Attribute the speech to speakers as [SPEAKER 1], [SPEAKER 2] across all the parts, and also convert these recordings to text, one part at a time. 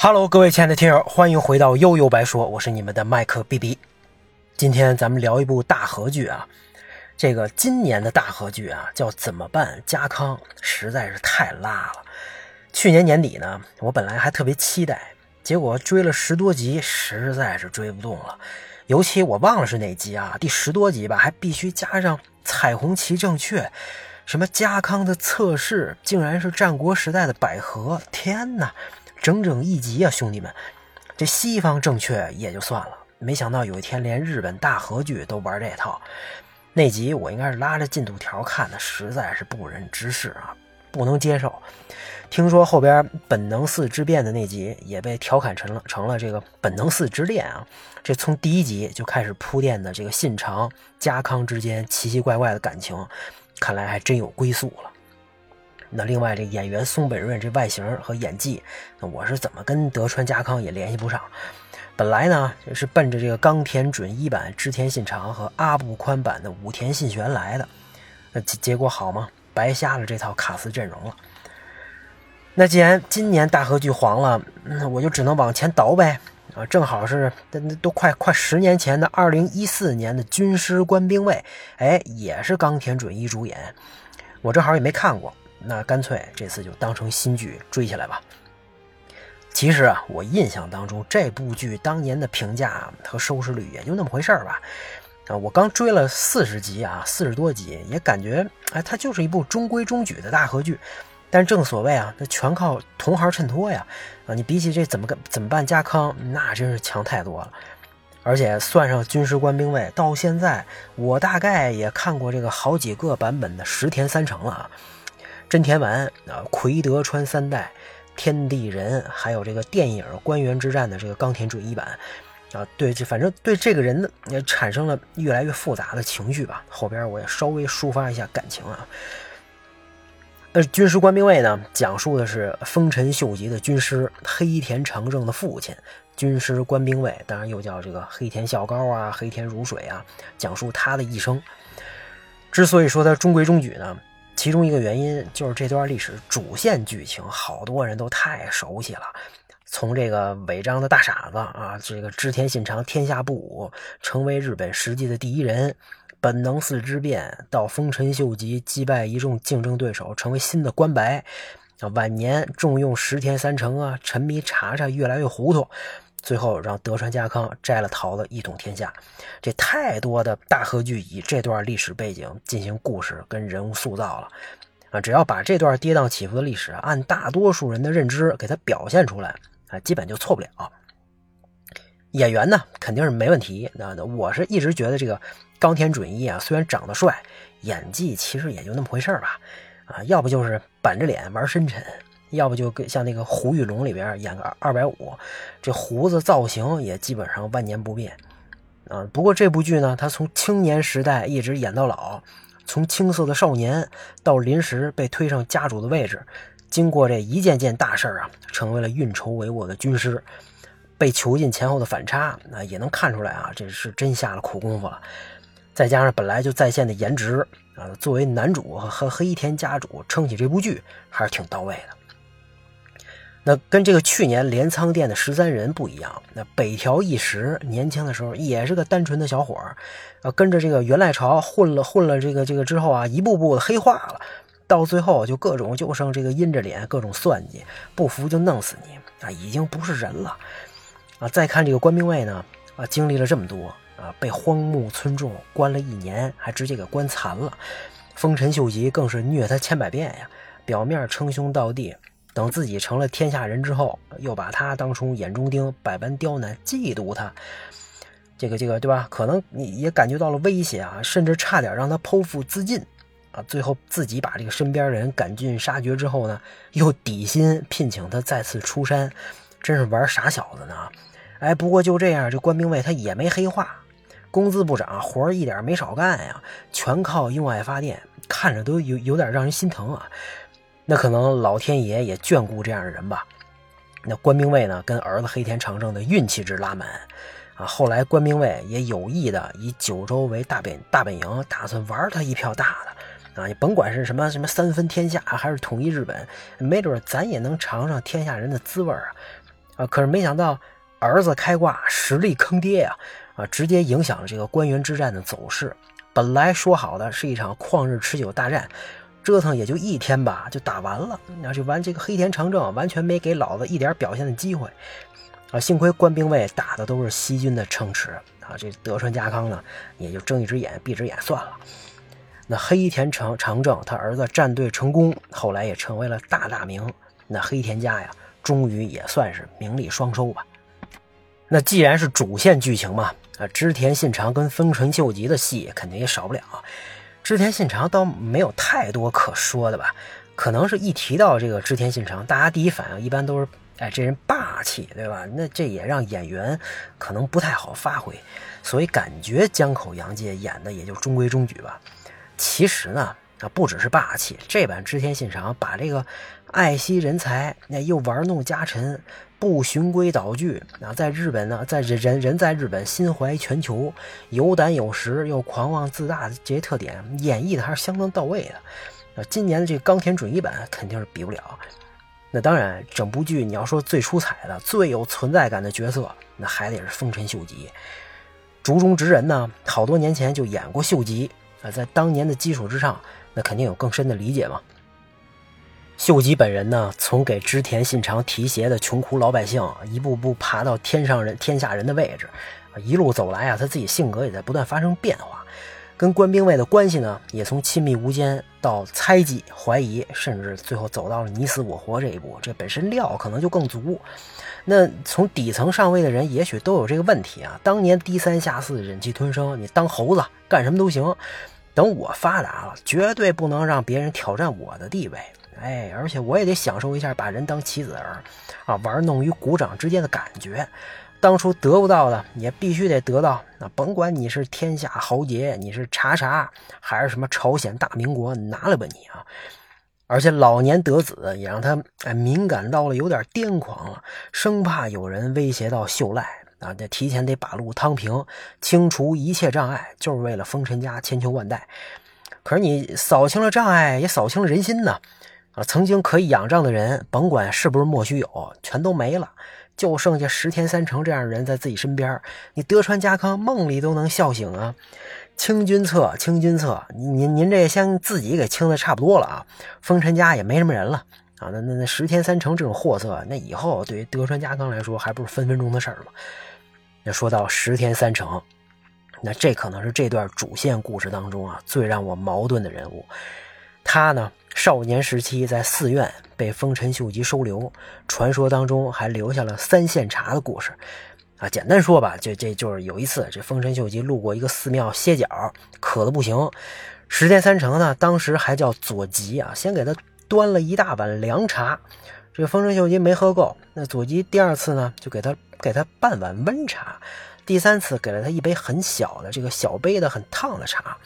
[SPEAKER 1] Hello，各位亲爱的听友，欢迎回到悠悠白说，我是你们的麦克 B B。今天咱们聊一部大合剧啊，这个今年的大合剧啊叫《怎么办？家康》，实在是太拉了。去年年底呢，我本来还特别期待，结果追了十多集，实在是追不动了。尤其我忘了是哪集啊，第十多集吧，还必须加上彩虹旗正确，什么家康的测试竟然是战国时代的百合，天哪！整整一集啊，兄弟们！这西方正确也就算了，没想到有一天连日本大和剧都玩这套。那集我应该是拉着进度条看的，实在是不忍直视啊，不能接受。听说后边本能寺之变的那集也被调侃成了成了这个本能寺之恋啊！这从第一集就开始铺垫的这个信长、家康之间奇奇怪怪的感情，看来还真有归宿了。那另外这演员松本润这外形和演技，那我是怎么跟德川家康也联系不上？本来呢是奔着这个冈田准一版织田信长和阿部宽版的武田信玄来的，那结结果好吗？白瞎了这套卡司阵容了。那既然今年大河剧黄了，那我就只能往前倒呗啊！正好是那那都快快十年前的二零一四年的军师官兵卫，哎，也是冈田准一主演，我正好也没看过。那干脆这次就当成新剧追起来吧。其实啊，我印象当中这部剧当年的评价和收视率也就那么回事儿吧。啊，我刚追了四十集啊，四十多集，也感觉哎，它就是一部中规中矩的大合剧。但正所谓啊，那全靠同行衬托呀。啊，你比起这怎么跟怎么办家康，那真是强太多了。而且算上军师官兵卫，到现在我大概也看过这个好几个版本的石田三成了啊。真田丸啊，奎德川三代，天地人，还有这个电影《关原之战》的这个冈田准一版啊，对，这反正对这个人呢也产生了越来越复杂的情绪吧。后边我也稍微抒发一下感情啊。呃，军师官兵卫呢，讲述的是丰臣秀吉的军师黑田长政的父亲军师官兵卫，当然又叫这个黑田孝高啊、黑田如水啊，讲述他的一生。之所以说他中规中矩呢。其中一个原因就是这段历史主线剧情，好多人都太熟悉了。从这个违章的大傻子啊，这个织田信长天下不武，成为日本实际的第一人；本能寺之变到丰臣秀吉击败一众竞争对手，成为新的关白。啊，晚年重用石田三成啊，沉迷茶茶，越来越糊涂。最后让德川家康摘了桃子一统天下，这太多的大合剧以这段历史背景进行故事跟人物塑造了啊！只要把这段跌宕起伏的历史按大多数人的认知给它表现出来啊，基本就错不了。演员呢肯定是没问题，那我是一直觉得这个冈田准一啊，虽然长得帅，演技其实也就那么回事吧啊，要不就是板着脸玩深沉。要不就跟像那个《胡玉龙》里边演个二百五，这胡子造型也基本上万年不变啊。不过这部剧呢，他从青年时代一直演到老，从青涩的少年到临时被推上家主的位置，经过这一件件大事啊，成为了运筹帷幄的军师。被囚禁前后的反差，那也能看出来啊，这是真下了苦功夫了。再加上本来就在线的颜值啊，作为男主和黑田家主撑起这部剧还是挺到位的。那跟这个去年镰仓店的十三人不一样，那北条义时年轻的时候也是个单纯的小伙儿，啊，跟着这个源赖朝混了混了这个这个之后啊，一步步的黑化了，到最后就各种就剩这个阴着脸，各种算计，不服就弄死你啊，已经不是人了，啊，再看这个官兵卫呢，啊，经历了这么多啊，被荒木村重关了一年，还直接给关残了，丰臣秀吉更是虐他千百遍呀，表面称兄道弟。等自己成了天下人之后，又把他当成眼中钉，百般刁难，嫉妒他。这个这个，对吧？可能你也感觉到了威胁啊，甚至差点让他剖腹自尽啊。最后自己把这个身边人赶尽杀绝之后呢，又底薪聘请他再次出山，真是玩傻小子呢。哎，不过就这样，这官兵卫他也没黑化，工资不涨，活儿一点没少干呀，全靠用爱发电，看着都有有点让人心疼啊。那可能老天爷也眷顾这样的人吧。那关兵卫呢，跟儿子黑田长政的运气值拉满啊。后来关兵卫也有意的以九州为大本大本营，打算玩他一票大的啊。你甭管是什么什么三分天下，还是统一日本，没准咱也能尝尝天下人的滋味啊。啊，可是没想到儿子开挂，实力坑爹呀！啊，直接影响了这个关原之战的走势。本来说好的是一场旷日持久大战，折腾也就一天吧，就打完了。那就完这个黑田长政完全没给老子一点表现的机会。啊，幸亏官兵卫打的都是西军的城池啊，这德川家康呢也就睁一只眼闭一只眼算了。那黑田长长政他儿子战队成功，后来也成为了大大名。那黑田家呀，终于也算是名利双收吧。那既然是主线剧情嘛，啊，织田信长跟丰臣秀吉的戏肯定也少不了。织田信长倒没有太多可说的吧？可能是一提到这个织田信长，大家第一反应一般都是，哎，这人霸气，对吧？那这也让演员可能不太好发挥，所以感觉江口洋介演的也就中规中矩吧。其实呢。啊，不只是霸气，这版织田信长把这个爱惜人才，那又玩弄家臣，不循规蹈矩。啊，在日本呢，在人人在日本心怀全球，有胆有识又狂妄自大的这些特点，演绎的还是相当到位的。啊，今年的这个冈田准一版肯定是比不了。那当然，整部剧你要说最出彩的、最有存在感的角色，那还得是丰臣秀吉。竹中直人呢，好多年前就演过秀吉。啊，在当年的基础之上。那肯定有更深的理解嘛。秀吉本人呢，从给织田信长提鞋的穷苦老百姓，一步步爬到天上人、天下人的位置，一路走来啊，他自己性格也在不断发生变化，跟官兵卫的关系呢，也从亲密无间到猜忌、怀疑，甚至最后走到了你死我活这一步。这本身料可能就更足。那从底层上位的人，也许都有这个问题啊。当年低三下四、忍气吞声，你当猴子干什么都行。等我发达了，绝对不能让别人挑战我的地位。哎，而且我也得享受一下把人当棋子儿，啊，玩弄于股掌之间的感觉。当初得不到的，也必须得得到。那甭管你是天下豪杰，你是查查，还是什么朝鲜大明国，拿来吧你啊！而且老年得子，也让他哎敏感到了有点癫狂了，生怕有人威胁到秀赖。啊，得提前得把路趟平，清除一切障碍，就是为了丰臣家千秋万代。可是你扫清了障碍，也扫清了人心呢。啊，曾经可以仰仗的人，甭管是不是莫须有，全都没了，就剩下石田三成这样的人在自己身边。你德川家康梦里都能笑醒啊！清君侧，清君侧，您您这先自己给清的差不多了啊。丰臣家也没什么人了啊。那那那石田三成这种货色，那以后对于德川家康来说，还不是分分钟的事儿吗？说到石田三成，那这可能是这段主线故事当中啊最让我矛盾的人物。他呢，少年时期在寺院被丰臣秀吉收留，传说当中还留下了三献茶的故事。啊，简单说吧，这这就是有一次，这丰臣秀吉路过一个寺庙歇脚，渴的不行。石田三成呢，当时还叫左吉啊，先给他端了一大碗凉茶。这个丰臣秀吉没喝够，那左吉第二次呢，就给他给他半碗温茶，第三次给了他一杯很小的这个小杯的很烫的茶。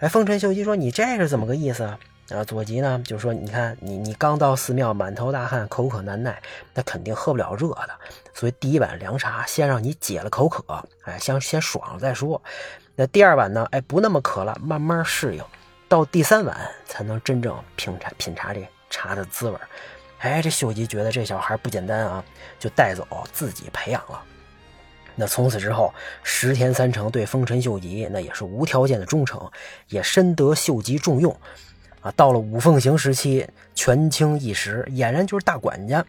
[SPEAKER 1] 哎，丰臣秀吉说：“你这是怎么个意思啊？”啊，左吉呢就说：“你看，你你刚到寺庙，满头大汗，口渴难耐，那肯定喝不了热的，所以第一碗凉茶先让你解了口渴，哎，先先爽了再说。那第二碗呢，哎，不那么渴了，慢慢适应，到第三碗才能真正品茶品茶这茶的滋味。”哎，这秀吉觉得这小孩不简单啊，就带走自己培养了。那从此之后，石田三成对丰臣秀吉那也是无条件的忠诚，也深得秀吉重用。啊，到了五凤行时期，权倾一时，俨然就是大管家。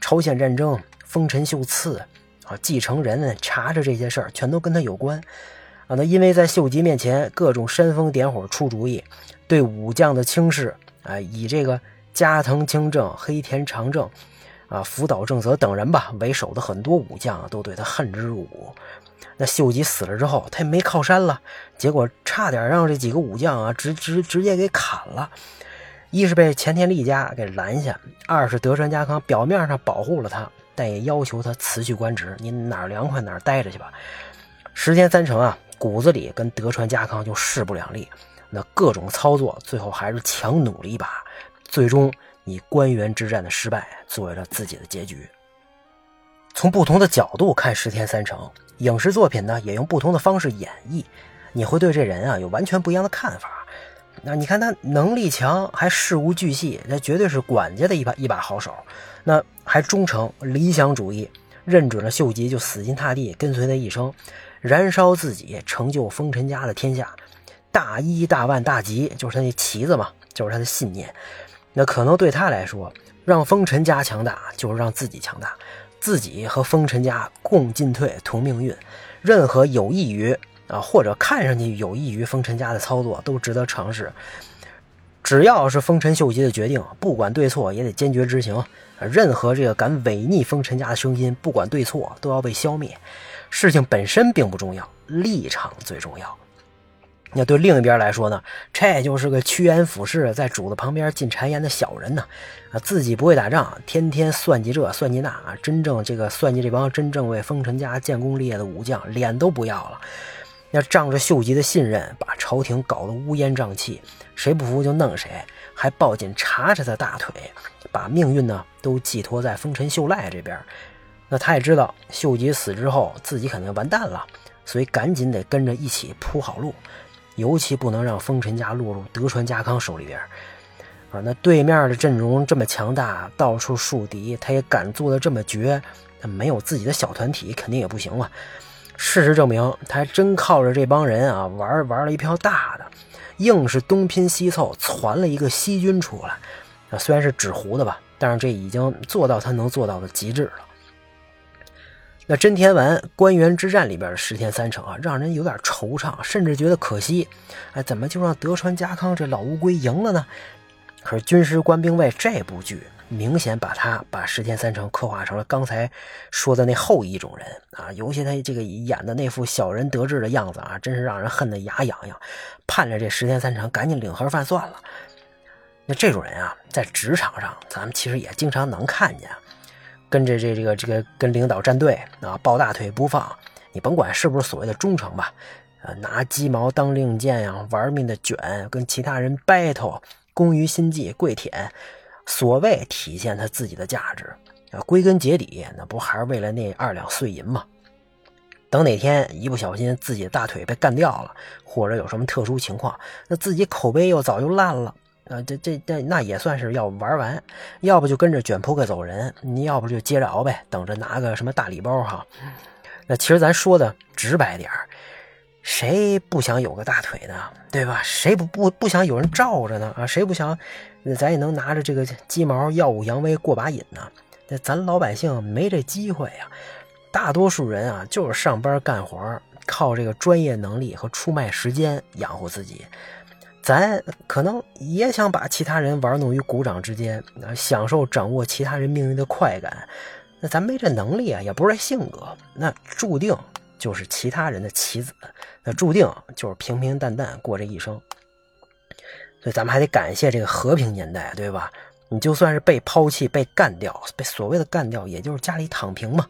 [SPEAKER 1] 朝鲜战争、丰臣秀次啊，继承人查查这些事儿，全都跟他有关。啊，那因为在秀吉面前各种煽风点火出主意，对武将的轻视啊，以这个。加藤清正、黑田长政，啊，福岛正则等人吧为首的很多武将都对他恨之入骨。那秀吉死了之后，他也没靠山了，结果差点让这几个武将啊直直直接给砍了。一是被前田利家给拦下，二是德川家康表面上保护了他，但也要求他辞去官职，你哪儿凉快哪儿待着去吧。石田三成啊，骨子里跟德川家康就势不两立，那各种操作，最后还是强努了一把。最终以关原之战的失败作为了自己的结局。从不同的角度看石田三成，影视作品呢也用不同的方式演绎，你会对这人啊有完全不一样的看法。那你看他能力强，还事无巨细，那绝对是管家的一把一把好手。那还忠诚，理想主义，认准了秀吉就死心塌地跟随他一生，燃烧自己，成就丰臣家的天下。大一大万大吉，就是他那旗子嘛，就是他的信念。那可能对他来说，让丰臣家强大，就是让自己强大，自己和丰臣家共进退，同命运。任何有益于啊，或者看上去有益于丰臣家的操作，都值得尝试。只要是丰臣秀吉的决定，不管对错，也得坚决执行。任何这个敢违逆丰臣家的声音，不管对错，都要被消灭。事情本身并不重要，立场最重要。那对另一边来说呢，这就是个趋炎附势，在主子旁边进谗言的小人呢。啊，自己不会打仗，天天算计这算计那啊，真正这个算计这帮真正为丰臣家建功立业的武将，脸都不要了。那仗着秀吉的信任，把朝廷搞得乌烟瘴气，谁不服就弄谁，还抱紧查查的大腿，把命运呢都寄托在丰臣秀赖这边。那他也知道秀吉死之后，自己肯定完蛋了，所以赶紧得跟着一起铺好路。尤其不能让丰臣家落入德川家康手里边啊！那对面的阵容这么强大，到处树敌，他也敢做的这么绝，他没有自己的小团体，肯定也不行了。事实证明，他还真靠着这帮人啊，玩玩了一票大的，硬是东拼西凑，攒了一个西军出来。啊，虽然是纸糊的吧，但是这已经做到他能做到的极致了。那真田丸关原之战里边的石田三成啊，让人有点惆怅，甚至觉得可惜。哎，怎么就让德川家康这老乌龟赢了呢？可是《军师官兵卫》这部剧明显把他把石田三成刻画成了刚才说的那后一种人啊，尤其他这个演的那副小人得志的样子啊，真是让人恨得牙痒痒，盼着这石田三成赶紧领盒饭算了。那这种人啊，在职场上咱们其实也经常能看见。跟着这这个这个跟领导站队啊，抱大腿不放，你甭管是不是所谓的忠诚吧，呃，拿鸡毛当令箭呀，玩命的卷，跟其他人 battle，工于心计，跪舔，所谓体现他自己的价值啊，归根结底，那不还是为了那二两碎银吗？等哪天一不小心自己的大腿被干掉了，或者有什么特殊情况，那自己口碑又早就烂了。啊，这这这那也算是要玩完，要不就跟着卷铺盖走人，你要不就接着熬呗，等着拿个什么大礼包哈。那其实咱说的直白点谁不想有个大腿呢？对吧？谁不不不想有人罩着呢？啊，谁不想咱也能拿着这个鸡毛耀武扬威过把瘾呢？那咱老百姓没这机会呀。大多数人啊，就是上班干活，靠这个专业能力和出卖时间养活自己。咱可能也想把其他人玩弄于股掌之间，享受掌握其他人命运的快感。那咱没这能力啊，也不是这性格，那注定就是其他人的棋子，那注定就是平平淡淡过这一生。所以咱们还得感谢这个和平年代，对吧？你就算是被抛弃、被干掉，被所谓的干掉，也就是家里躺平嘛。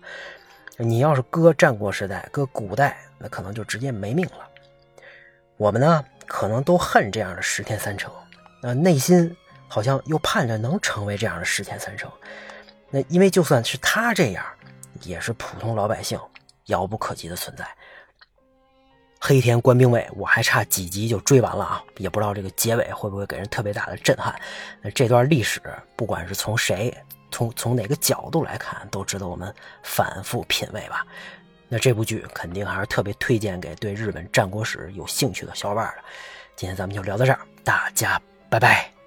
[SPEAKER 1] 你要是搁战国时代、搁古代，那可能就直接没命了。我们呢？可能都恨这样的石田三成，那内心好像又盼着能成为这样的石田三成。那因为就算是他这样，也是普通老百姓遥不可及的存在。黑田官兵卫，我还差几集就追完了啊，也不知道这个结尾会不会给人特别大的震撼。那这段历史，不管是从谁，从从哪个角度来看，都值得我们反复品味吧。那这部剧肯定还是特别推荐给对日本战国史有兴趣的小伙伴的。今天咱们就聊到这儿，大家拜拜。